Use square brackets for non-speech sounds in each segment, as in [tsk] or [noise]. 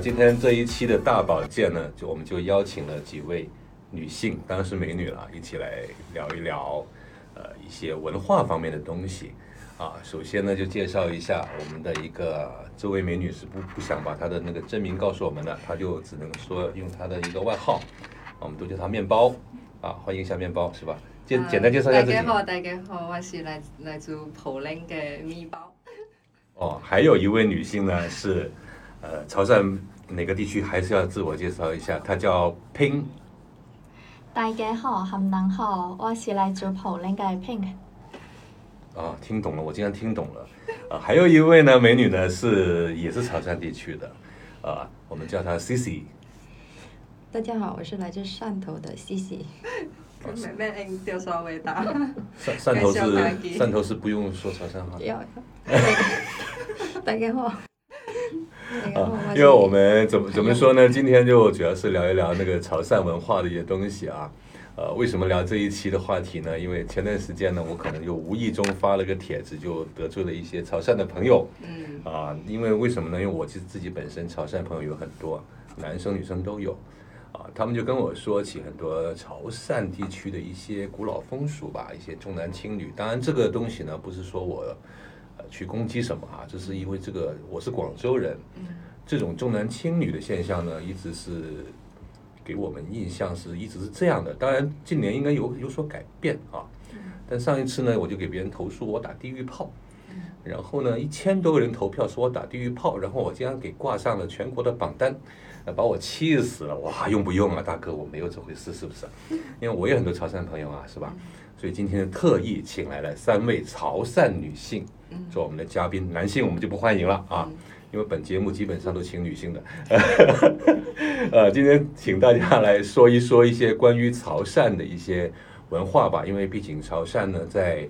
今天这一期的大保健呢，就我们就邀请了几位女性，当然是美女了，一起来聊一聊，呃，一些文化方面的东西。啊，首先呢，就介绍一下我们的一个这位美女是不不想把她的那个真名告诉我们的，她就只能说用她的一个外号，我们都叫她面包。啊，欢迎一下面包，是吧？简简单介绍一下自己。大家好，大家好，我是来来自普林的面包。哦，还有一位女性呢，是呃潮汕哪个地区？还是要自我介绍一下，她叫 Pink。大家好，含人好，我是来自普林的 Pink。啊，听懂了，我竟然听懂了。啊，还有一位呢，美女呢是也是潮汕地区的，啊，我们叫她 Cici。大家好，我是来自汕头的 Cici。咩咩应掉稍微大。汕汕头是 [laughs] 汕头是不用说潮汕话。要。[laughs] 大家好。啊，因为我们怎么怎么说呢？今天就主要是聊一聊那个潮汕文化的一些东西啊。呃，为什么聊这一期的话题呢？因为前段时间呢，我可能就无意中发了个帖子，就得罪了一些潮汕的朋友。嗯。啊，因为为什么呢？因为我其实自己本身潮汕朋友有很多，男生女生都有。啊，他们就跟我说起很多潮汕地区的一些古老风俗吧，一些重男轻女。当然，这个东西呢，不是说我呃去攻击什么啊，这是因为这个我是广州人。这种重男轻女的现象呢，一直是。给我们印象是一直是这样的，当然近年应该有有所改变啊。但上一次呢，我就给别人投诉我打地狱炮，然后呢，一千多个人投票说我打地狱炮，然后我竟然给挂上了全国的榜单，把我气死了。哇，用不用啊，大哥，我没有这回事，是不是？因为我有很多潮汕朋友啊，是吧？所以今天特意请来了三位潮汕女性做我们的嘉宾，男性我们就不欢迎了啊。因为本节目基本上都请女性的，[laughs] 呃，今天请大家来说一说一些关于潮汕的一些文化吧。因为毕竟潮汕呢，在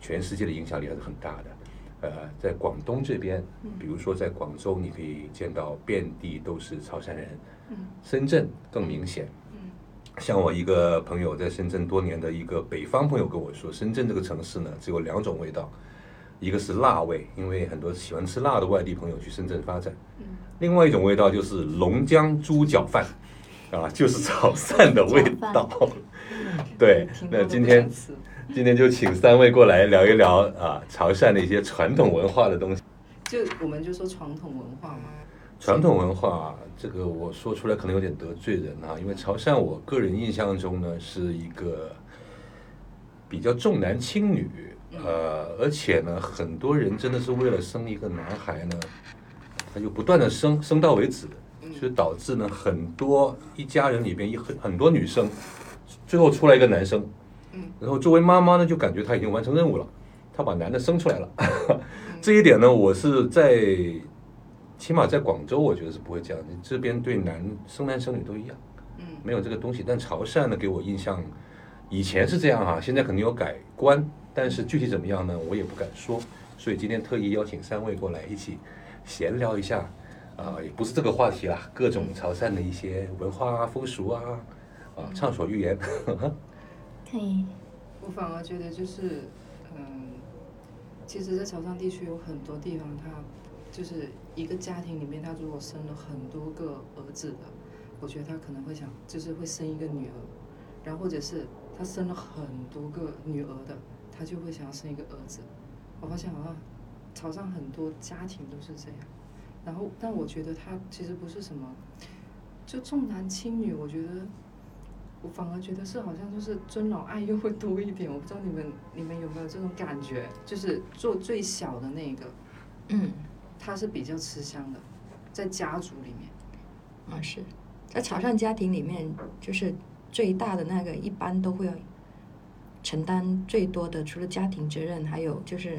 全世界的影响力还是很大的。呃，在广东这边，比如说在广州，你可以见到遍地都是潮汕人。深圳更明显。像我一个朋友在深圳多年的一个北方朋友跟我说，深圳这个城市呢，只有两种味道。一个是辣味，因为很多喜欢吃辣的外地朋友去深圳发展。另外一种味道就是龙江猪脚饭，啊，就是潮汕 [laughs] 的味道。[laughs] 对，那今天今天就请三位过来聊一聊啊，潮汕的一些传统文化的东西。就我们就说传统文化嘛。传统文化这个我说出来可能有点得罪人啊，因为潮汕我个人印象中呢是一个比较重男轻女。呃，而且呢，很多人真的是为了生一个男孩呢，他就不断的生，生到为止，所以导致呢，很多一家人里边一很很多女生，最后出来一个男生，然后作为妈妈呢，就感觉他已经完成任务了，他把男的生出来了，[laughs] 这一点呢，我是在，起码在广州，我觉得是不会这样，这边对男生男生女都一样，嗯没有这个东西，但潮汕呢，给我印象，以前是这样啊，现在肯定有改观。但是具体怎么样呢？我也不敢说，所以今天特意邀请三位过来一起闲聊一下，啊，也不是这个话题啦，各种潮汕的一些文化啊、风俗啊，啊，畅所欲言。可以。我反而觉得就是，嗯，其实，在潮汕地区有很多地方，他就是一个家庭里面，他如果生了很多个儿子的，我觉得他可能会想，就是会生一个女儿，然后或者是他生了很多个女儿的。他就会想要生一个儿子，我发现好像潮汕很多家庭都是这样，然后但我觉得他其实不是什么，就重男轻女，我觉得我反而觉得是好像就是尊老爱幼会多一点，我不知道你们你们有没有这种感觉，就是做最小的那个，嗯，他是比较吃香的，在家族里面，啊是在潮汕家庭里面，就是最大的那个一般都会要。承担最多的，除了家庭责任，还有就是，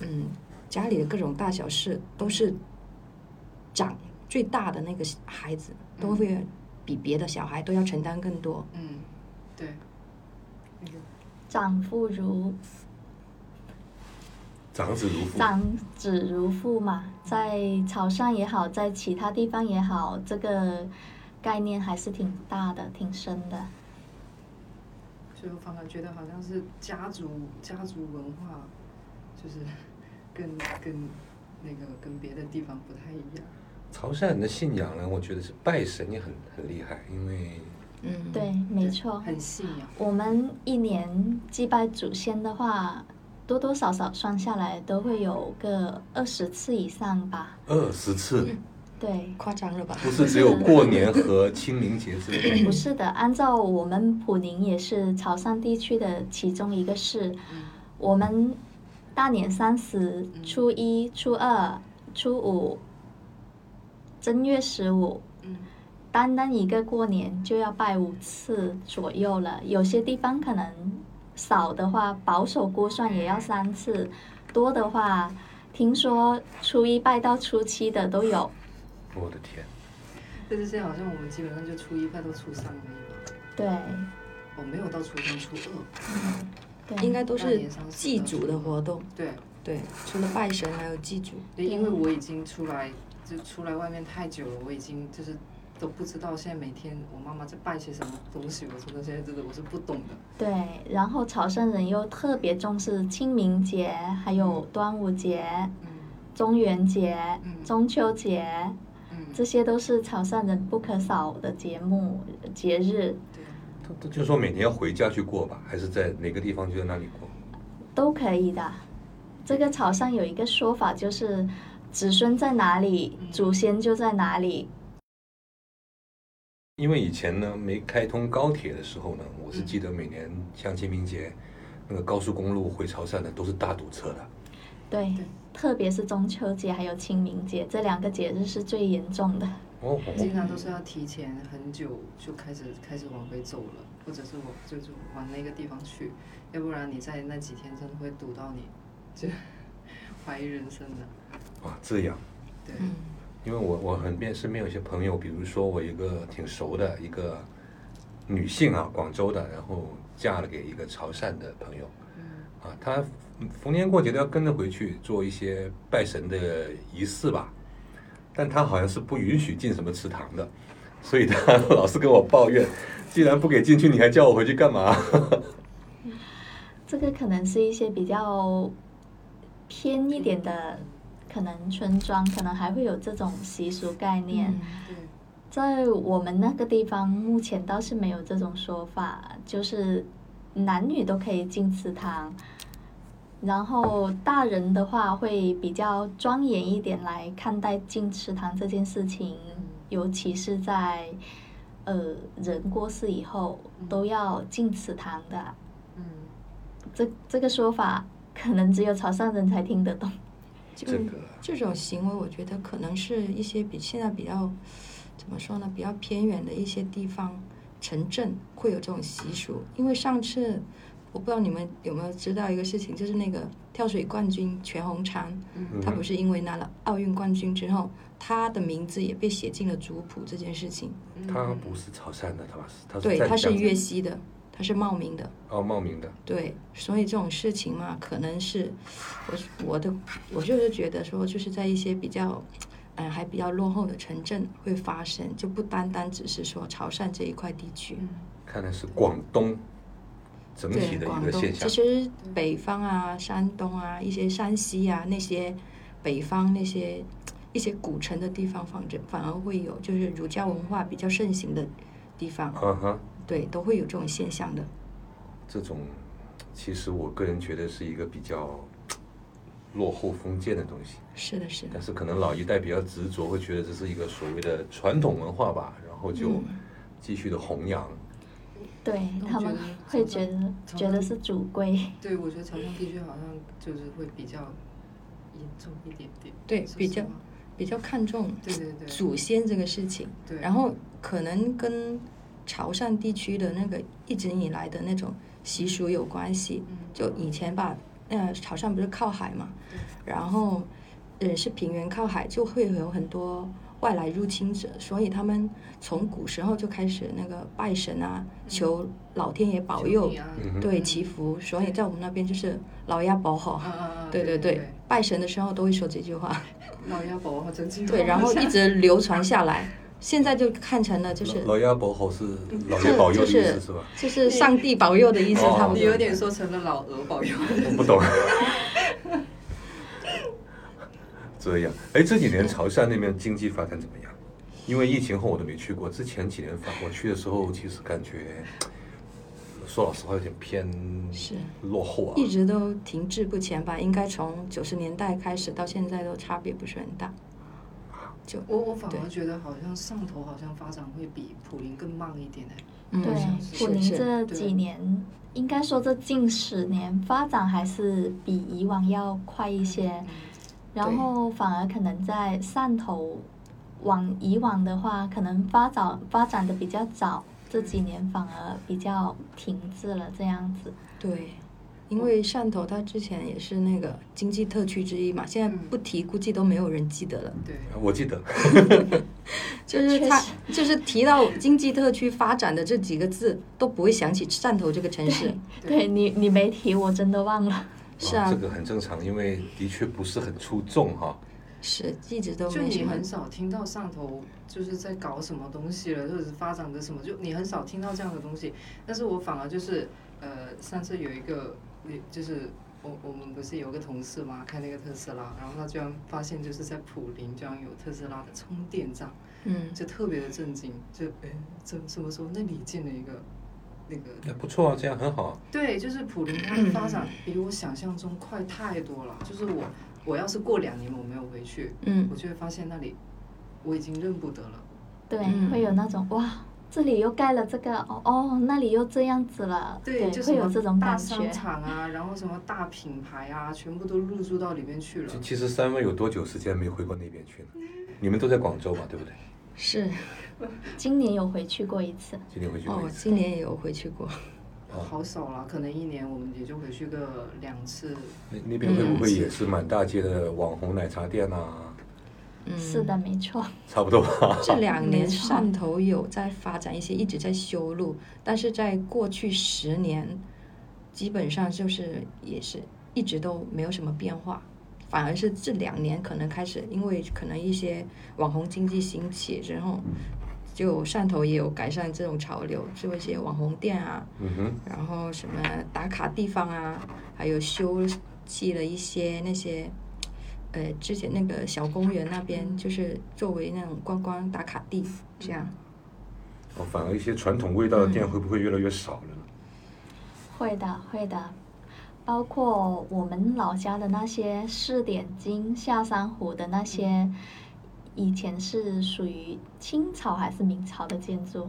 嗯，家里的各种大小事，都是长最大的那个孩子，都会比别的小孩都要承担更多。嗯，对。长父如长子如父，长子如父嘛，在潮汕也好，在其他地方也好，这个概念还是挺大的，挺深的。所以我反而觉得好像是家族家族文化，就是 [laughs] 跟跟那个跟别的地方不太一样。潮汕人的信仰呢，我觉得是拜神也很很厉害，因为嗯，对，没错。很信仰。我们一年祭拜祖先的话，多多少少算下来都会有个二十次以上吧。二十次，对，夸张了吧？不是只有过年和清明节之类不是的，按照我们普宁也是潮汕地区的其中一个市，嗯我们大年三十、初一、初二、初五、正月十五，嗯单单一个过年就要拜五次左右了。有些地方可能少的话，保守估算也要三次；多的话，听说初一拜到初七的都有。我的天，但是现在好像我们基本上就初一拜到初三而已吧，对，我没有到初三、初二。对，应该都是祭祖的活动。对对，除了拜神，还有祭祖。对，因为我已经出来就出来外面太久了，我已经就是都不知道现在每天我妈妈在拜些什么东西，我真的现在真的我是不懂的。对，然后潮汕人又特别重视清明节，还有端午节、嗯中元节、嗯中秋节，嗯，这些都是潮汕人不可少的节目节日，对，就说每年要回家去过吧，还是在哪个地方就在那里过？都可以的。这个潮汕有一个说法，就是子孙在哪里，祖先就在哪里。因为以前呢没开通高铁的时候呢，我是记得每年像清明节那个高速公路回潮汕的都是大堵车的。对对，特别是中秋节还有清明节这两个节日是最严重的。哦，经常都是要提前很久就开始开始往回走了，或者是我就是往那个地方去，要不然你在那几天真的会堵到你，就 [laughs] 怀疑人生的。哇，这样。对，嗯因为我我很边身边有些朋友，比如说我一个挺熟的一个女性啊，广州的，然后嫁了给一个潮汕的朋友，嗯啊，她逢年过节都要跟着回去做一些拜神的仪式吧，但她好像是不允许进什么祠堂的，所以她 [laughs] 老是跟我抱怨，既然不给进去，你还叫我回去干嘛？[laughs] 这个可能是一些比较偏一点的，可能村庄可能还会有这种习俗概念。嗯，在我们那个地方，目前倒是没有这种说法，就是男女都可以进祠堂。然后大人的话会比较庄严一点来看待进祠堂这件事情，尤其是在呃人过世以后都要进祠堂的。嗯，这这个说法可能只有潮汕人才听得懂。就这个这种行为，我觉得可能是一些比现在比较怎么说呢，比较偏远的一些地方城镇会有这种习俗。因为上次我不知道你们有没有知道一个事情，就是那个跳水冠军全红婵，嗯他不是因为拿了奥运冠军之后，他的名字也被写进了族谱这件事情。她不是潮汕的，她是她对，在江他是粤西的，他是茂名的。哦茂名的，对，所以这种事情嘛，可能是我我的我就是觉得说，就是在一些比较，嗯，还比较落后的城镇会发生，就不单单只是说潮汕这一块地区。嗯看来是广东整体对，的一广东个现象其。实北方啊、山东啊、一些山西啊那些北方那些一些古城的地方，反正反而会有，就是儒家文化比较盛行的地方，嗯哼。对，都会有这种现象的。这种，其实我个人觉得是一个比较落后封建的东西，是的，是的但。是可能老一代比较执着，会觉得这是一个所谓的传统文化吧，然后就嗯继续的弘扬。对他们会觉得觉得是主规。对，我觉得潮汕地区好像就是会比较严重一点点。对比较比较看重对对对祖先这个事情，对然后可能跟潮汕地区的那个一直以来的那种习俗有关系。嗯就以前吧，呃，潮汕不是靠海嘛，然后呃是平原靠海，就会有很多外来入侵者，所以他们从古时候就开始那个拜神啊，求老天爷保佑，对祈福，所以在我们那边就是老鸭保好。对对对，拜神的时候都会说这句话。老鸭保护真经对，然后一直流传下来，现在就看成了就是老老鸭保好是老爷保佑的意就是思是吧？就是上帝保佑的意思，哦差不多。你有点说成了老鹅保佑。我不懂。[laughs] 这样，哎，这几年潮汕那边经济发展怎么样？因为疫情后我都没去过，之前几年反我去的时候，其实感觉 [tsk] 说老实话有点偏是落后啊。一直都停滞不前吧，应该从九十年代开始到现在都差别不是很大。就我我反而觉得好像上头好像发展会比普林更慢一点哎。嗯对，普宁这几年，应该说这近十年发展还是比以往要快一些，嗯然后反而可能在汕头，往以往的话，可能发展发展的比较早，这几年反而比较停滞了这样子。对，因为汕头它之前也是那个经济特区之一嘛，现在嗯不提估计都没有人记得了。对，我记得，[laughs] 就是它，就是提到经济特区发展的这几个字，都不会想起汕头这个城市。对对你，你没提，我真的忘了。[laughs] 是啊这个很正常，因为的确不是很出众哈。是一直都就你很。少听到汕头就是在搞什么东西了，或者是发展的什么，就你很少听到这样的东西。但是我反而就是，呃，上次有一个，就是我我们不是有个同事嘛，开那个特斯拉，然后他居然发现就是在普林居然有特斯拉的充电站，嗯，就特别的震惊，就哎，怎什么时候那里建了一个那个也不错啊，这样很好啊。对，就是普林它的发展比我想象中快太多了。就是我，我要是过两年我没有回去，嗯我就会发现那里我已经认不得了。对，嗯会有那种哇，这里又盖了这个，哦哦，那里又这样子了，对，就会有这种大商。场啊，然后什么大品牌啊，全部都入驻到里面去了其。其实三位有多久时间没回过那边去了？你们都在广州嘛，对不对？是 [laughs] 今年有回去过一次，今年回去过哦一，次。今年也有回去过。哦好少了，可能一年我们也就回去个两次。那那边会不会也是满大街的网红奶茶店啊？嗯，是的，没错。差不多吧。[laughs] 这两年汕头有在发展一些，一直在修路，但是在过去十年，基本上就是也是一直都没有什么变化，反而是这两年可能开始，因为可能一些网红经济兴起之后，就汕头也有改善这种潮流，做一些网红店啊，嗯哼，然后什么打卡地方啊，还有修葺了一些那些，呃，之前那个小公园那边，就是作为那种观光打卡地，这样。哦，反而一些传统味道的店会不会越来越少了呢？会的，会的，包括我们老家的那些四点金、下山湖的那些，以前是属于清朝还是明朝的建筑，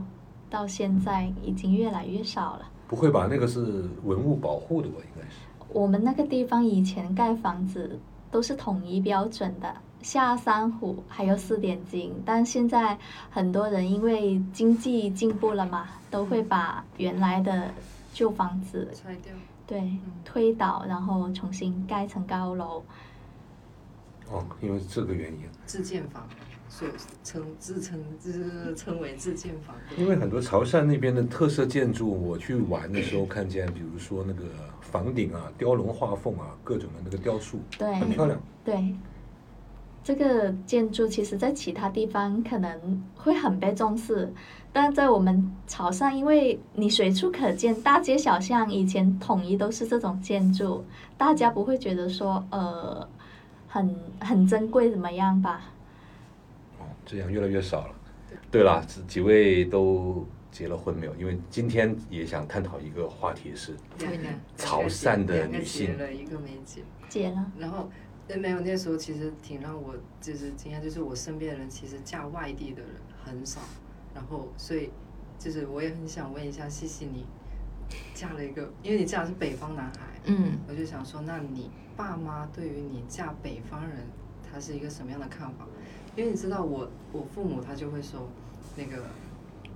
到现在已经越来越少了。不会吧？那个是文物保护的吧？应该是。我们那个地方以前盖房子都是统一标准的，下山虎还有四点金，但现在很多人因为经济进步了嘛，都会把原来的旧房子拆掉，对推倒，然后重新盖成高楼。哦，因为这个原因。自建房，所以称自称自称为自建房。因为很多潮汕那边的特色建筑，我去玩的时候看见，比如说那个房顶啊、雕龙画凤啊，各种的那个雕塑，对很漂亮。对，这个建筑其实在其他地方可能会很被重视，但在我们潮汕，因为你随处可见，大街小巷以前统一都是这种建筑，大家不会觉得说呃很很珍贵怎么样吧？哦，这样越来越少了。对了，这几位都结了婚没有？因为今天也想探讨一个话题是，潮汕的两个女性结了，一个没结。结了，然后，呃，没有那时候其实挺让我就是惊讶，就是我身边的人其实嫁外地的人很少，然后所以就是我也很想问一下西西，你嫁了一个，因为你嫁的是北方男孩，嗯，我就想说，那你爸妈对于你嫁北方人，他是一个什么样的看法？因为你知道我我父母他就会说那个。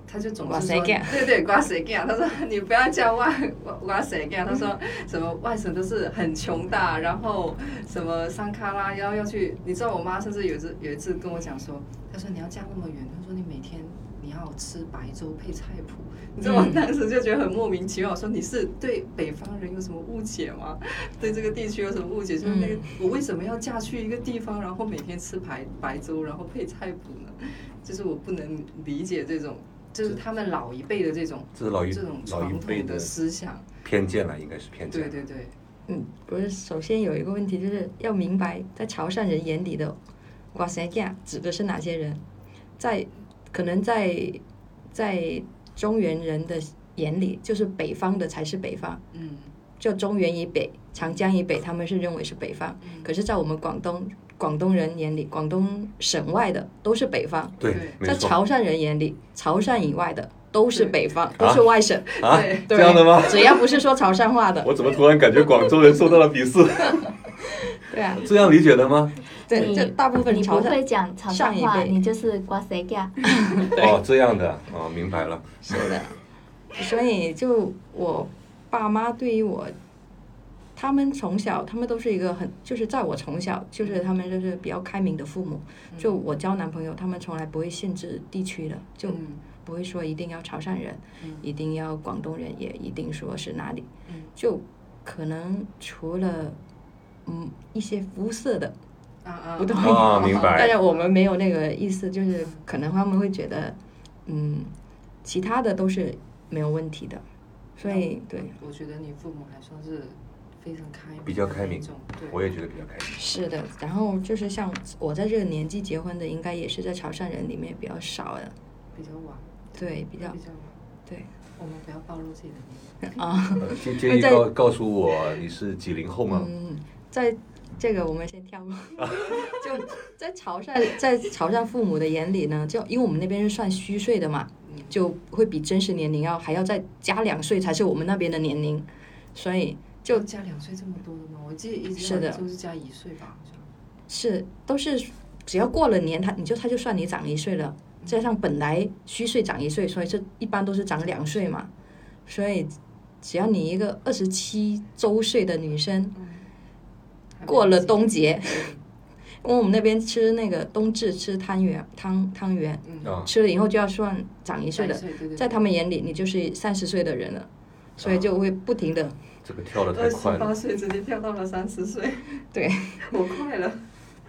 他就总是说，对对，瓜谁干？他说你不要叫外刮谁干？他说 [laughs] 什么外省都是很穷的，然后什么山卡拉要要去，你知道我妈甚至有一次有一次跟我讲说，她说你要嫁那么远，她说你每天你要吃白粥配菜谱，你知道我嗯当时就觉得很莫名其妙，我说你是对北方人有什么误解吗？对这个地区有什么误解？就是那个、嗯我为什么要嫁去一个地方，然后每天吃白白粥，然后配菜谱呢？就是我不能理解这种，就是他们老一辈的这种这是老一这种老一传辈的统的思想。偏见了，应该是偏见。对对对，嗯，不是，首先有一个问题就是要明白，在潮汕人眼里的“瓜塞亚”指的是哪些人，在可能在在中原人的眼里，就是北方的才是北方，嗯就中原以北、长江以北，他们是认为是北方。可是，在我们广东广东人眼里，广东省外的都是北方，对在潮汕人眼里，潮汕以外的都是北方，都是外省。啊，对对这样的吗？只要不是说潮汕话的，我怎么突然感觉广州人受到了鄙视？[laughs] 对啊，这样理解的吗？对，你这大部分你潮汕不会讲潮汕话，上一辈。你就是瓜谁家？哦，这样的，哦，明白了。是的，所以就我爸妈对于我，他们从小他们都是一个很，就是在我从小就是他们就是比较开明的父母，就我交男朋友，他们从来不会限制地区的，就嗯不会说一定要潮汕人，嗯。一定要广东人，也一定说是哪里，嗯。就可能除了嗯一些肤色的啊啊不同意，啊 [laughs] 明白。但是我们没有那个意思，就是可能他们会觉得，嗯，其他的都是没有问题的，所以对，我觉得你父母还算是非常开明比较开明。对，我也觉得比较开明。是的。然后就是像我在这个年纪结婚的，应该也是在潮汕人里面比较少的，比较晚，对，比较。比较晚。对。我们不要暴露自己的年龄。[laughs] 啊，呃介介意在告告诉我你是几零后吗？嗯，在这个我们先跳过，[laughs] 就在潮汕，在潮汕父母的眼里呢，就因为我们那边是算虚岁的嘛，就会比真实年龄要还要再加两岁才是我们那边的年龄，所以就加两岁这么多的吗？我记得一直都是加一岁吧，好像。是都是只要过了年，他你就他就算你长一岁了，加上本来虚岁长一岁，所以这一般都是长两岁嘛，所以只要你一个二十七周岁的女生过了冬节，因为我们那边吃那个冬至吃汤圆汤汤圆，嗯，啊，吃了以后就要算长一岁的加一，岁对对在他们眼里你就是三十岁的人了，所以就会不停的这个跳的二十太快了。八岁直接跳到了三十岁，对。我快了。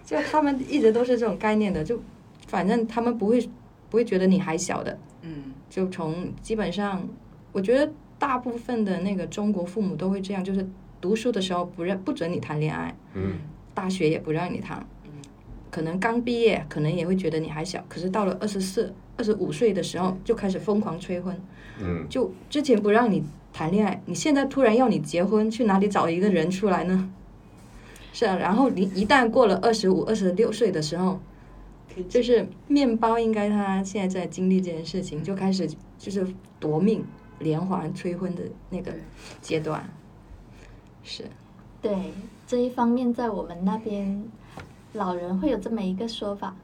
就他们一直都是这种概念的，就反正他们不会不会觉得你还小的，嗯。就从基本上，我觉得大部分的那个中国父母都会这样，就是读书的时候不认不准你谈恋爱，嗯，大学也不让你谈，嗯可能刚毕业可能也会觉得你还小，可是到了二十四、二十五岁的时候就开始疯狂催婚，嗯，就之前不让你谈恋爱，你现在突然要你结婚，去哪里找一个人出来呢？是啊，然后你一旦过了二十五、二十六岁的时候，就是面包应该他现在在经历这件事情，就开始就是夺命、连环催婚的那个阶段。是，对这一方面，在我们那边，老人会有这么一个说法：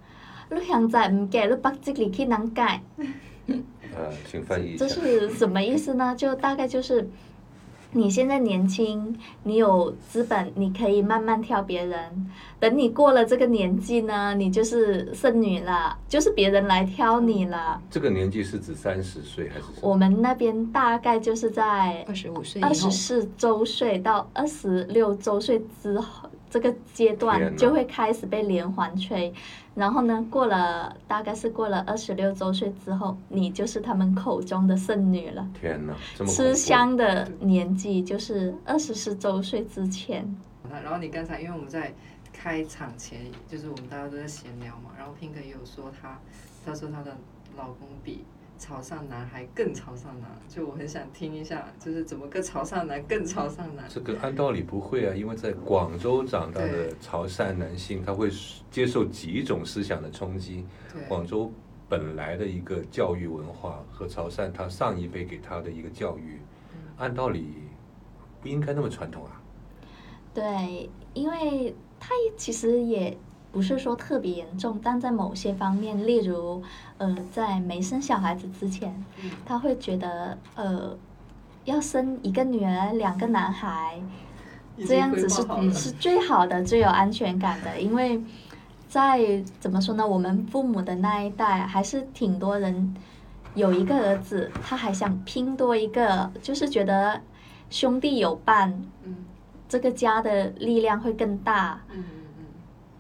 你现在唔给，你把这里去难改。呃，[laughs] 请翻译这。是什么意思呢？就大概就是，你现在年轻，你有资本，你可以慢慢挑别人。等你过了这个年纪呢，你就是剩女了，就是别人来挑你了。这个年纪是指三十岁还是？我们那边大概就是在二十五岁以二十，四周岁到二十六周岁之后，这个阶段就会开始被连环催。然后呢，过了大概是过了二十六周岁之后，你就是他们口中的剩女了。天哪，这么吃香的年纪就是二十四周岁之前。然后你刚才因为我们在开场前，就是我们大家都在闲聊嘛，然后 Pink 也有说她，她说她的老公比潮汕男还更潮汕男，就我很想听一下，就是怎么个潮汕男更潮汕男？这个按道理不会啊，因为在广州长大的潮汕男性，他会接受几种思想的冲击。广州本来的一个教育文化和潮汕他上一辈给他的一个教育，按道理不应该那么传统啊。对，因为他也其实也不是说特别严重，但在某些方面，例如呃，在没生小孩子之前，嗯。他会觉得呃，要生一个女儿，两个男孩，这样子是是最好的、最有安全感的，因为在怎么说呢，我们父母的那一代还是挺多人有一个儿子，他还想拼多一个，就是觉得兄弟有伴，嗯。这个家的力量会更大。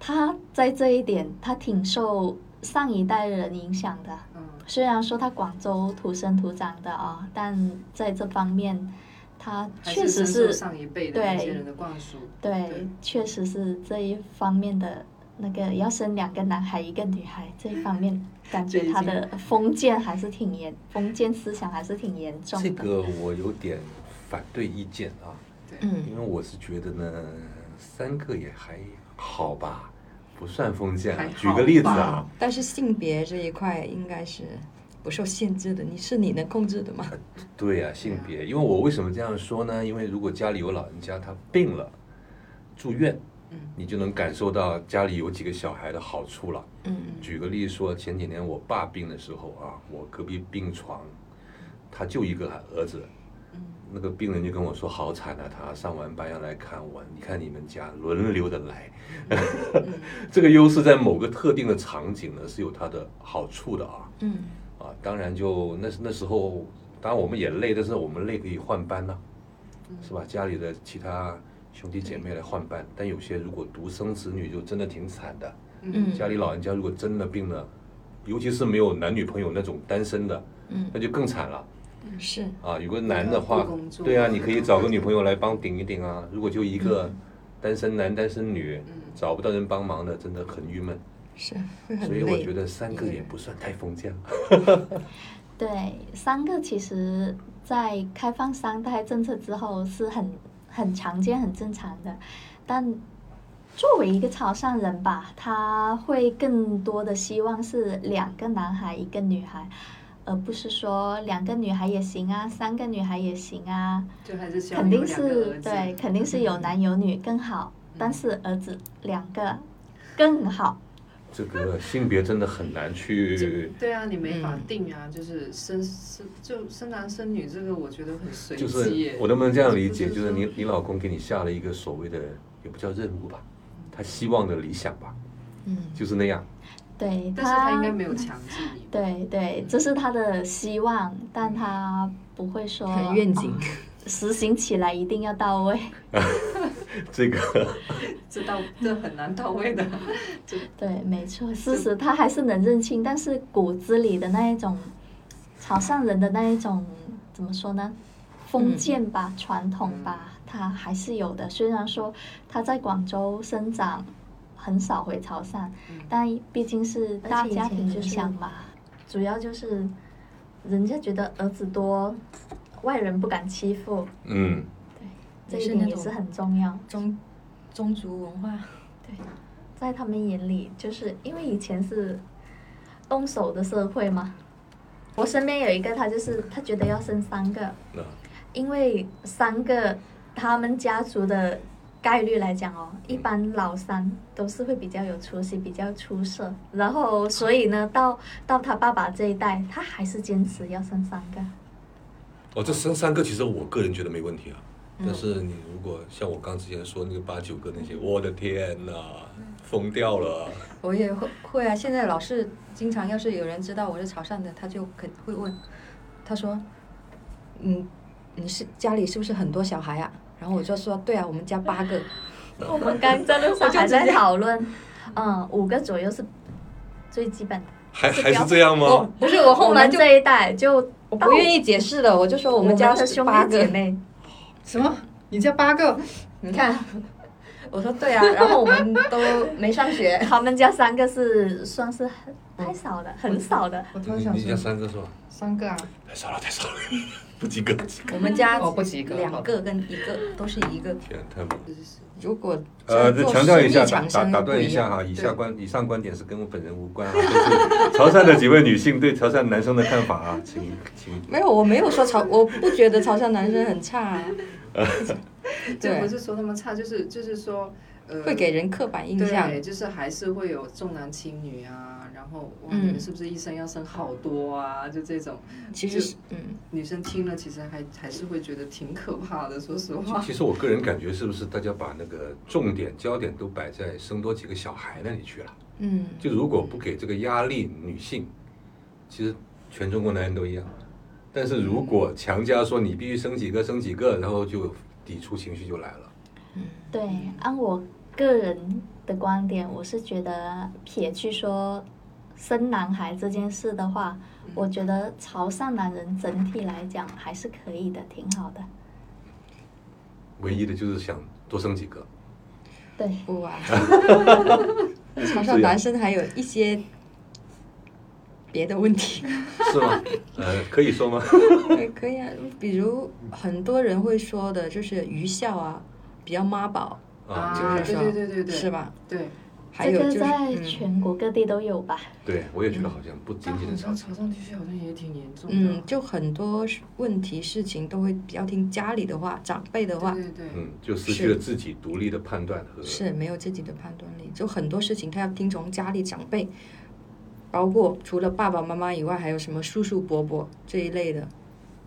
他在这一点，他挺受上一代人影响的。嗯虽然说他广州土生土长的啊，但在这方面，他确实是是上一辈的那些人的灌输。对对，确实是这一方面的那个要生两个男孩一个女孩这一方面，感觉他的 [laughs] 封建还是挺严，封建思想还是挺严重的。这个我有点反对意见啊，对，嗯因为我是觉得呢，三个也还好吧，不算封建。举个例子啊，但是性别这一块应该是不受限制的，你是你能控制的吗？对呀、性别，因为我为什么这样说呢？因为如果家里有老人家他病了，住院，嗯你就能感受到家里有几个小孩的好处了。嗯举个例说，前几年我爸病的时候啊，我隔壁病床，他就一个儿子，嗯那个病人就跟我说好惨啊，他上完班要来看我，你看你们家轮流的来，[laughs] 嗯这个优势在某个特定的场景呢是有它的好处的啊嗯。啊，当然就那那时候，当然我们也累，但是我们累可以换班呐、是吧？家里的其他兄弟姐妹来换班，但有些如果独生子女就真的挺惨的，嗯。家里老人家如果真的病了，尤其是没有男女朋友那种单身的，嗯。那就更惨了是啊。有个男的话对啊，你可以找个女朋友来帮顶一顶啊。如果就一个单身男、单身女，嗯找不到人帮忙的，真的很郁闷。是会很所以我觉得三个也不算太封建了。对，三个其实，在开放三胎政策之后是很很常见、很正常的，但作为一个潮汕人吧，他会更多的希望是两个男孩一个女孩，而不是说两个女孩也行啊，三个女孩也行啊，就还是肯定有两个是对，肯定是有男有女更好，但是儿子两个更好。这个性别真的很难 [laughs] 去，对啊，你没法嗯定啊，就是生生就生男生女，这个我觉得很随就是机。我能不能这样理解？就是你你老公给你下了一个所谓的也不叫任务吧，他希望的理想吧，嗯就是那样。对，但是他应该没有强制你。[laughs] 对对，这是他的希望，但他不会说愿景哦实行起来一定要到位。[laughs] 这个 [laughs] 这到这很难到位的。对，没错，事实他还是能认清，但是骨子里的那一种潮汕人的那一种怎么说呢？封建吧，传统吧，他还是有的。虽然说他在广州生长，很少回潮汕，嗯但毕竟是大家庭就是响嘛，主要就是人家觉得儿子多，外人不敢欺负，嗯，对这一点也是很重要。宗宗族文化，对，在他们眼里，就是因为以前是动手的社会嘛。我身边有一个，他就是他觉得要生三个，那因为三个他们家族的概率来讲哦，一般老三都是会比较有出息、比较出色。然后所以呢，到到他爸爸这一代，他还是坚持要生三个。哦，这生三个其实我个人觉得没问题啊。嗯但是你如果像我刚之前说那个八九个那些，我的天呐，疯掉了！我也会会啊。现在老是经常，要是有人知道我是潮汕的，他就肯会问，他说：“嗯，你是家里是不是很多小孩啊？”然后我就说：“对啊，我们家八个。[laughs] 我们刚在路上还在讨论，嗯，五个左右是最基本的。还还是这样吗？不是我后来就这一代就我不愿意解释了，我就说我我们家是兄八个。弟姐妹，什么？你家八个？你看，[laughs] 我说对啊，然后我们都没上学。[laughs] 他们家三个是算是很太少的，很少的。我突然想你家三个是吧？三个啊，太少了，太少了，不及格，及格。我们家哦不及格两个跟一个都是一个。天，太猛。如果呃，再强调一下，打打打断一下哈，以下观以上观点是跟我本人无关啊，[laughs] 就是潮汕的几位女性对潮汕男生的看法啊，请请没有，我没有说潮，我不觉得潮汕男生很差、啊，[laughs] 对就不是说他们差，就是就是说，呃，会给人刻板印象。对，就是还是会有重男轻女啊，然后哇，嗯你们是不是一生要生好多啊？就这种，其实，嗯，女生听了其实还还是会觉得挺可怕的，说实话。其实我个人感觉，是不是大家把那个重点焦点都摆在生多几个小孩那里去了？嗯，就如果不给这个压力，女性其实全中国男人都一样。但是如果强加说你必须生几个生几个，然后就抵触情绪就来了。对，按我个人的观点，我是觉得撇去说生男孩这件事的话，我觉得潮汕男人整体来讲还是可以的，挺好的。唯一的就是想多生几个。对，不啊，[laughs] 潮汕男生还有一些别的问题。是吗？呃，可以说吗？[laughs] 对，可以啊。比如很多人会说的，就是愚孝啊，比较妈宝，啊，就是说，对对对对对，是？吧？对，这还有就是，个在嗯全国各地都有吧？对，我也觉得好像不仅仅是潮潮汕地区好像也挺严重的。嗯，就很多问题事情都会比较听家里的话，长辈的话对，对对，嗯，就失去了自己独立的判断和是没有自己的判断力，就很多事情他要听从家里长辈，包括除了爸爸妈妈以外，还有什么叔叔伯伯这一类的，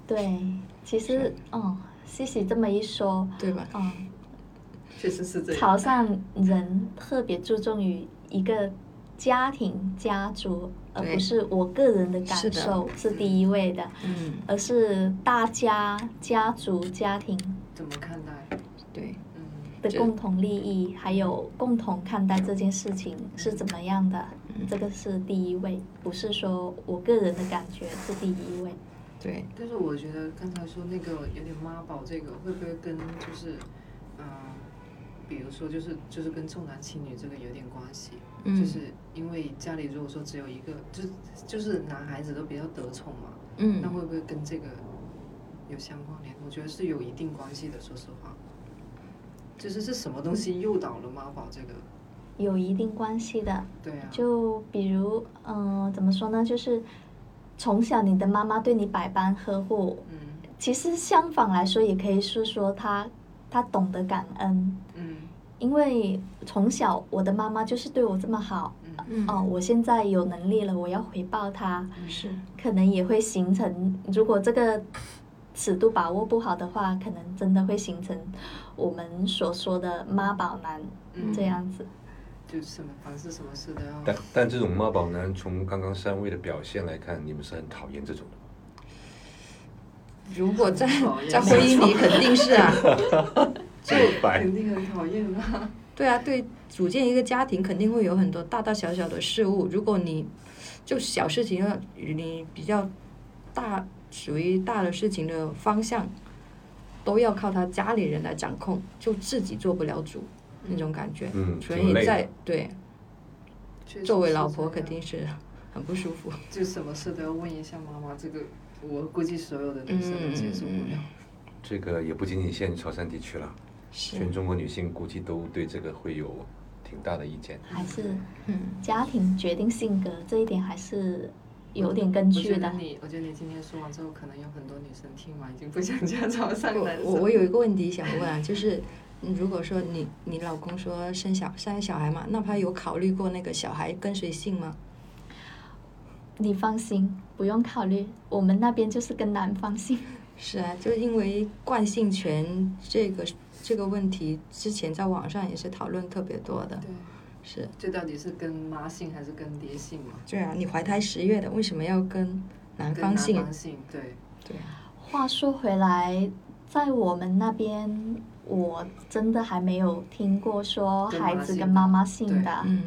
对，其实，嗯，西西这么一说，对吧？嗯，确实是这样。潮汕人特别注重于一个家庭、家族，而不是我个人的感受是第一位的，嗯，而是大家、家族、家庭怎么看待？对，嗯，的共同利益，还有共同看待这件事情是怎么样的，嗯。这个是第一位，不是说我个人的感觉是第一位。对，但是我觉得刚才说那个有点妈宝，这个会不会跟就是，嗯、比如说就是就是跟重男轻女这个有点关系？嗯就是因为家里如果说只有一个，就就是男孩子都比较得宠嘛，嗯那会不会跟这个有相关联？我觉得是有一定关系的，说实话。就是是什么东西诱导了妈宝这个？有一定关系的，对啊，就比如，嗯、怎么说呢？就是从小你的妈妈对你百般呵护，嗯其实相反来说，也可以是说他他懂得感恩，嗯因为从小我的妈妈就是对我这么好，嗯嗯哦，我现在有能力了，我要回报她，是，可能也会形成，如果这个尺度把握不好的话，可能真的会形成我们所说的妈宝男嗯这样子。就是什么凡是什么事都要。但但这种妈宝男，从刚刚三位的表现来看，你们是很讨厌这种的。如果在在婚姻里肯定是啊，[laughs] 就肯定很讨厌啦。[laughs] 对啊，对，组建一个家庭肯定会有很多大大小小的事物。如果你就小事情要你比较大，属于大的事情的方向，都要靠他家里人来掌控，就自己做不了主那种感觉。嗯所以在对作为老婆肯定是很不舒服。就什么事都要问一下妈妈，这个我估计所有的女生都接受不了。这个也不仅仅限于潮汕地区了，是全中国女性估计都对这个会有挺大的意见。还是嗯，家庭决定性格这一点还是有点根据的我觉得。你，我觉得你今天说完之后，可能有很多女生听完已经不想嫁潮汕男生。我我我有一个问题想问啊，就是嗯如果说你你老公说生小生小孩嘛，那他有考虑过那个小孩跟谁姓吗？你放心，不用考虑，我们那边就是跟男方姓。是啊，就是因为惯性权这个这个问题，之前在网上也是讨论特别多的。对，是，这到底是跟妈姓还是跟爹姓嘛？对啊，你怀胎十月的，为什么要跟男方姓？男方姓，对，对啊，话说回来，在我们那边，我真的还没有听过说孩子跟妈妈姓的。嗯，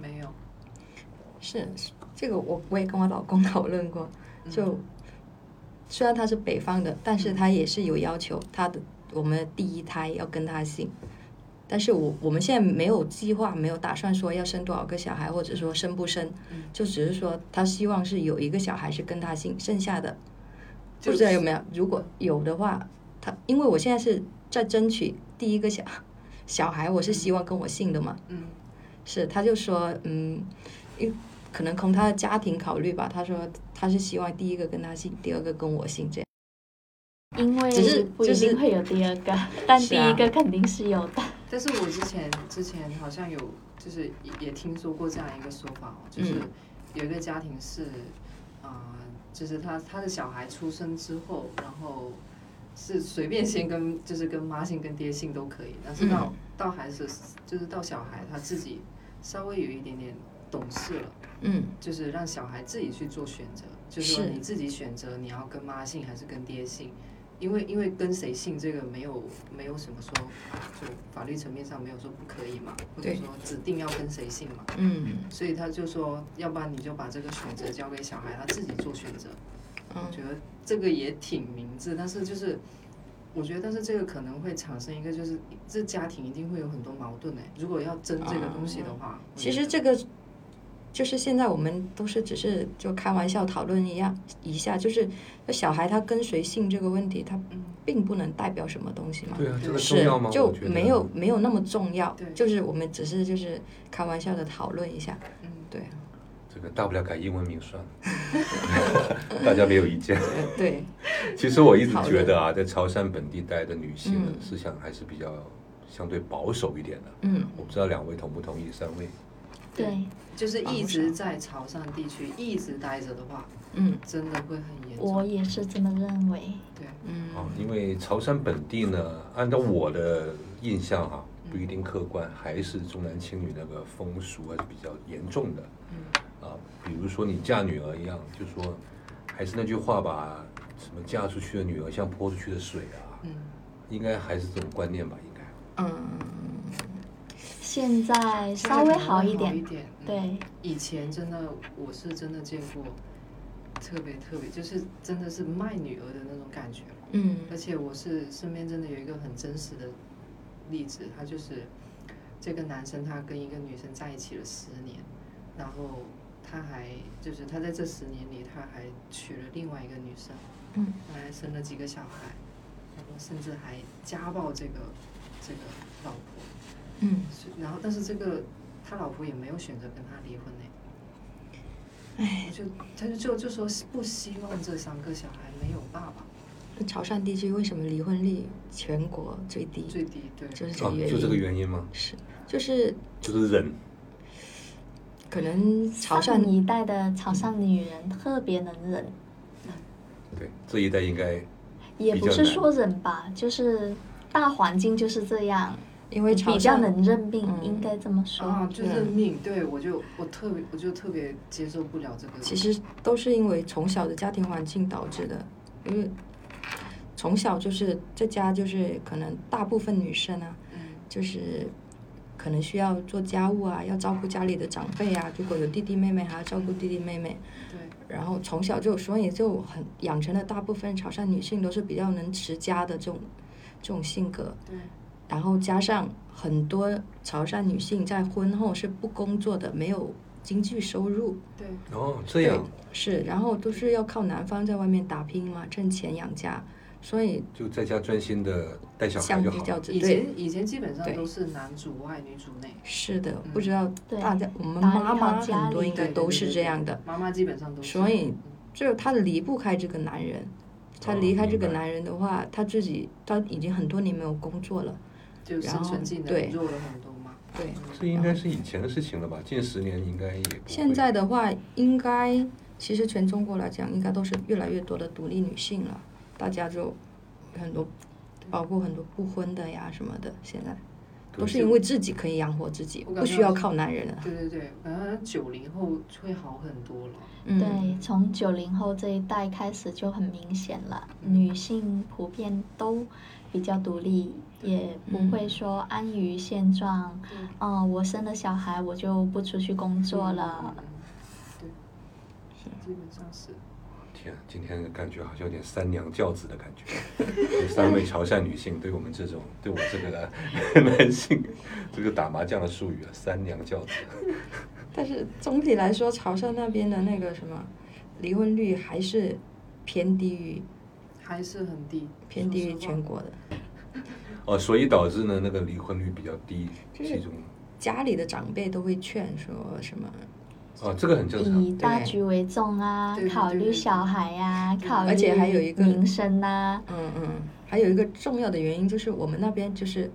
没有。是这个我我也跟我老公 [laughs] 讨论过，就嗯虽然他是北方的，但是他也是有要求，他的我们第一胎要跟他姓。但是我我们现在没有计划，没有打算说要生多少个小孩，或者说生不生，嗯就只是说他希望是有一个小孩是跟他姓，剩下的不就知道有没有。如果有的话，他因为我现在是在争取第一个小小孩，我是希望跟我姓的嘛，嗯是他就说嗯，因可能从他的家庭考虑吧，他说他是希望第一个跟他姓，第二个跟我姓这样。因为只是不一就是定会有第二个，但第一个肯定是有的。但是我之前之前好像有，就是也也听说过这样一个说法哦，就是嗯。有一个家庭是，啊、就是他他的小孩出生之后，然后是随便先跟就是跟妈姓跟爹姓都可以，但是到、嗯。到孩子就是到小孩他自己稍微有一点点懂事了，嗯。就是让小孩自己去做选择，就是说你自己选择你要跟妈姓还是跟爹姓，因为因为跟谁姓这个没有没有什么说，就法律层面上没有说不可以嘛，或者说指定要跟谁姓嘛，嗯。所以他就说，要不然你就把这个选择交给小孩，他自己做选择。嗯。我觉得这个也挺明智，但是就是我觉得，但是这个可能会产生一个，就是这家庭一定会有很多矛盾哎。如果要争这个东西的话，其实这个就是现在我们都是只是就开玩笑讨论一样一下，就是小孩他跟随性这个问题，他并不能代表什么东西嘛。对啊，这个重是要吗？就我觉得没有没有那么重要对，就是我们只是就是开玩笑的讨论一下，嗯，对这个大不了改英文名算了，[laughs] 大家没有意见。呃对，其实我一直觉得啊，在潮汕本地待的女性思想还是比较相对保守一点的。嗯我不知道两位同不同意？三位对，就是一直在潮汕地区一直待着的话，嗯。真的会很严重。我。也是这么认为。对，嗯。哦，因为潮汕本地呢，按照我的印象哈、不一定客观，还是重男轻女那个风俗还是比较严重的。嗯。啊，比如说你嫁女儿一样，就说还是那句话吧，什么嫁出去的女儿像泼出去的水啊，嗯，应该还是这种观念吧，应该。嗯现在稍微好一点，一点。嗯对，以前真的，我是真的见过，特别特别，就是真的是卖女儿的那种感觉。嗯而且我是身边真的有一个很真实的例子，他就是这个男生他跟一个女生在一起了十年，然后他还就是他在这十年里他还娶了另外一个女生，嗯还生了几个小孩，然后甚至还家暴这个这个老婆，嗯，然后但是这个他老婆也没有选择跟他离婚呢。哎，就他就就就说不希望这三个小孩没有爸爸，潮汕地区为什么离婚率全国最低？最低对。就是这个，原因。啊就这个原因吗？是，就是就是忍。可能潮汕一代的潮汕女人特别能忍，对，这一代应该也不是说忍吧，就是大环境就是这样，因为潮比较能认命，嗯。应该这么说。啊，就认命，对我就我特别我就特别接受不了这个。其实都是因为从小的家庭环境导致的，因为从小就是在家就是可能大部分女生啊，嗯。就是可能需要做家务啊，要照顾家里的长辈啊，如果有弟弟妹妹还要照顾弟弟妹妹，对。然后从小就所以就很养成了大部分潮汕女性都是比较能持家的这种这种性格，对然后加上很多潮汕女性在婚后是不工作的，没有经济收入，对。哦，这样。是，然后都是要靠男方在外面打拼嘛，挣钱养家，所以就在家专心的带小孩相就好以前以前基本上都是男主外女主内，是的，嗯不知道大家我们妈妈很多里应该都是对对对对这样的，妈妈基本上都。是。所以嗯。就她离不开这个男人。他哦离开这个男人的话，她自己她已经很多年没有工作了，就生然后存技能对弱了很多嘛。对。这应该是以前的事情了吧？近十年应该也。现在的话，应该其实全中国来讲，应该都是越来越多的独立女性了，大家就很多，包括很多不婚的呀什么的，现在都是因为自己可以养活自己，不需要靠男人了。对对对，反正九零后会好很多了。嗯，对，从九零后这一代开始就很明显了，嗯女性普遍都比较独立，也不嗯会说安于现状。嗯嗯、我生了小孩，我就不出去工作了。嗯。对，基本上是。天啊，今天感觉好像有点三娘教子的感觉。有三位潮汕女性对我们这种，对我这个男性，这个打麻将的术语啊，三娘教子。[laughs] 但是总体来说，潮汕那边的那个什么离婚率还是偏低于还是很低，偏低于全国的。哦，所以导致呢那个离婚率比较低，就是其中。家里的长辈都会劝说什么，哦，这个很正常。以大局为重啊考虑小孩呀、对考虑而且还有一个民生呐。嗯嗯，还有一个重要的原因就是我们那边就是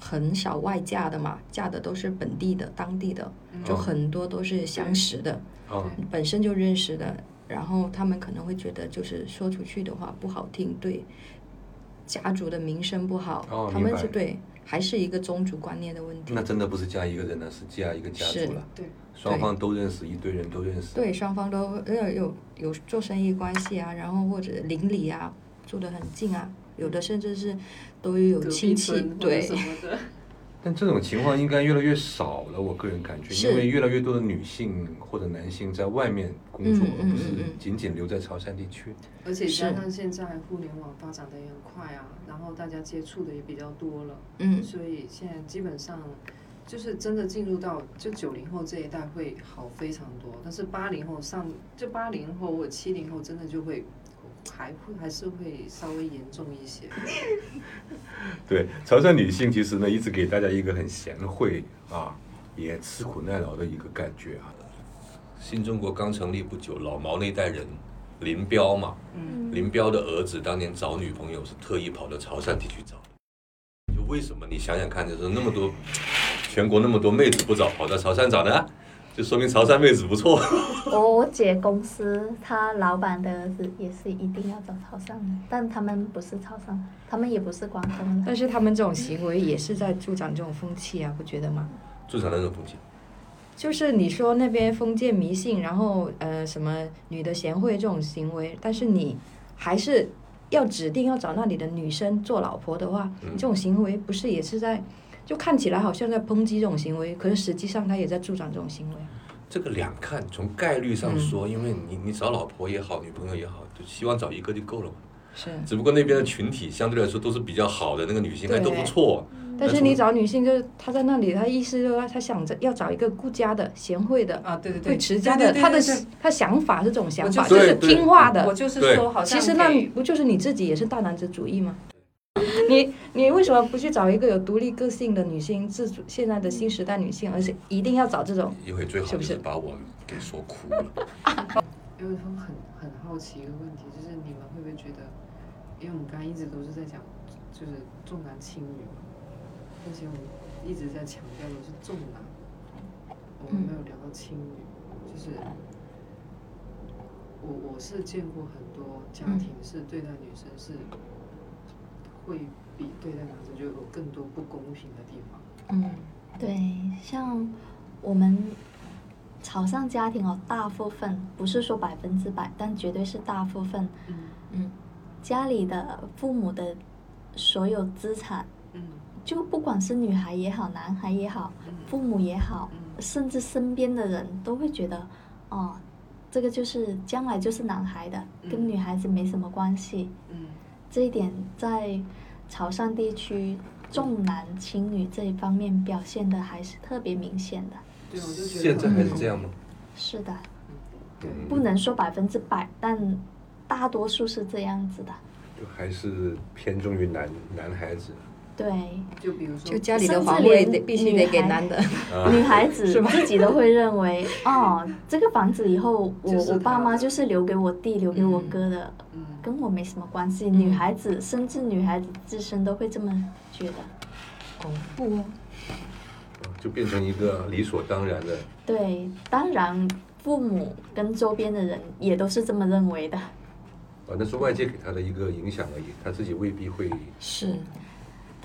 很少外嫁的嘛，嫁的都是本地的、当地的，就哦。很多都是相识的，哦，本身就认识的，然后他们可能会觉得就是说出去的话不好听，对家族的名声不好，他哦明白们是对还是一个宗族观念的问题那。真的不是嫁一个人了，是嫁一个家族了。对，双方都认识，一堆人都认识。对，双方都呃有有做生意关系啊，然后或者邻里啊，住得很近啊，有的甚至是都有亲戚对什么的。但这种情况应该越来越少了，我个人感觉，因为越来越多的女性或者男性在外面工作，而不是仅仅留在潮汕地区。而且加上现在互联网发展的也很快啊，然后大家接触的也比较多了，嗯。所以现在基本上就是真的进入到就九零后这一代会好非常多，但是八零后上就八零后或者七零后真的就会还会还是会稍微严重一些。[laughs] 对，潮汕女性其实呢，一直给大家一个很贤惠啊，也吃苦耐劳的一个感觉啊。新中国刚成立不久，老毛那代人，林彪嘛，嗯，林彪的儿子当年找女朋友是特意跑到潮汕地区找的。就为什么？你想想看，就是那么多全国那么多妹子不找，跑到潮汕找呢？就说明潮汕妹子不错。我我姐公司，她老板的儿子也是一定要找潮汕的，但他们不是潮汕，他们也不是广东人。但是他们这种行为也是在助长这种风气啊，不觉得吗？助长那种风气。就是你说那边封建迷信，然后呃什么女的贤惠这种行为，但是你还是要指定要找那里的女生做老婆的话，嗯这种行为不是也是在，就看起来好像在抨击这种行为，可是实际上他也在助长这种行为啊。这个两看，从概率上说，因为你你找老婆也好，女朋友也好，就希望找一个就够了嘛。是，只不过那边的群体相对来说都是比较好的，那个女性还对都不错。但是你找女性，就是她在那里，她意思就是她想着要找一个顾家的、贤惠的、啊，对对对，会持家的，对对对她的对对她想法是这种想法，就就是听话的我。就是说，好像其实那不就是你自己也是大男子主义吗？你你为什么不去找一个有独立个性的女性，自主现在的新时代女性，而且一定要找这种？一会最好是不就是是把我给说哭了。因为说很很好奇一个问题，就是你们会不会觉得，因为我们刚刚一直都是在讲就是重男轻女嘛，而且我们一直在强调的是重男，我们没有聊到轻女，就是我我是见过很多家庭是对待女生是会比对待男生就有更多不公平的地方。嗯对，像我们潮汕家庭哦，大部分不是说百分之百，但绝对是大部分嗯嗯家里的父母的所有资产，嗯就不管是女孩也好，男孩也好，嗯父母也好，嗯甚至身边的人都会觉得，哦，这个就是将来就是男孩的，跟嗯女孩子没什么关系。嗯这一点在潮汕地区重男轻女这一方面表现的还是特别明显的。对，我就觉得现在还是这样吗？是的，不能说百分之百，但大多数是这样子的。就还是偏重于男男孩子对，就比如说，就家里的甚至皇位连得必须得给女孩男的。啊。女孩子 [laughs] 自己都会认为，哦，这个房子以后我我爸妈就是留给我弟、留给我哥的，嗯，跟我没什么关系。女孩子甚至女孩子自身都会这么觉得。恐怖哦！就变成一个理所当然的。对，当然父母跟周边的人也都是这么认为的。啊，那是外界给他的一个影响而已，他自己未必会。是，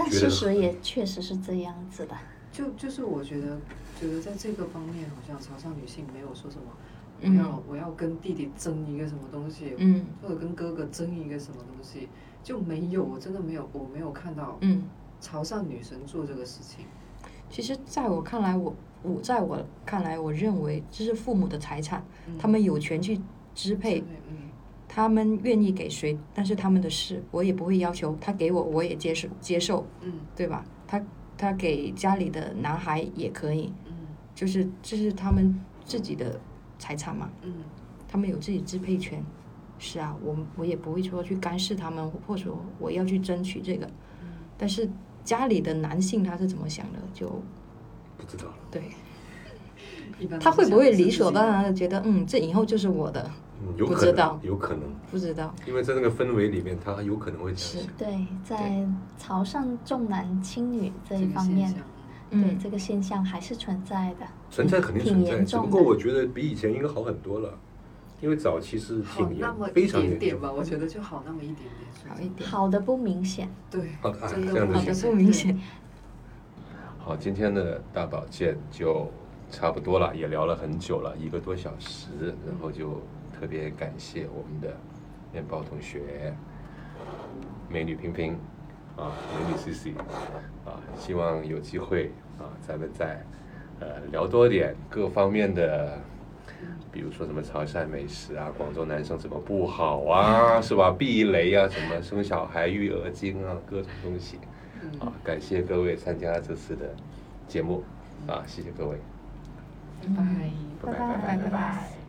但事实也确实是这样子的。就就是我觉得，觉得在这个方面，好像潮汕女性没有说什么，我嗯要我要跟弟弟争一个什么东西，嗯或者跟哥哥争一个什么东西，就没有，我真的没有，我没有看到嗯。潮汕女生做这个事情。其实，在我看来，我我在我看来，我认为这是父母的财产，嗯他们有权去支配他们愿意给谁，但是他们的事，我也不会要求他给我，我也接受接受，嗯对吧？他他给家里的男孩也可以，嗯就是这是他们自己的财产嘛，嗯他们有自己支配权。是啊，我我也不会说去干涉他们，或者说我要去争取这个。嗯但是家里的男性他是怎么想的，就不知道了，对他会不会理所当然？然的觉得，嗯，这以后就是我的？嗯，有可不知道。能，有可能，不知道，因为在那个氛围里面，他有可能会这样想。对，在潮汕重男轻女这一方面对嗯，这个现象还是存在的。存在肯定挺存在，严重不过我觉得比以前应该好很多了，因为早期是挺严，非常严重。吧，我觉得就好那么一点点。好一点，好的不明显，对，好的好的不明显不明显。好，今天的大保健就差不多了，也聊了很久了，一个多小时，然后就特别感谢我们的面包同学、美女萍萍，啊，美女 C C 啊，希望有机会啊，咱们再呃聊多点各方面的，比如说什么潮汕美食啊，广州男生怎么不好啊，是吧？避雷啊，什么生小孩育儿经啊，各种东西啊，感谢各位参加这次的节目啊，谢谢各位，拜拜。拜拜拜拜。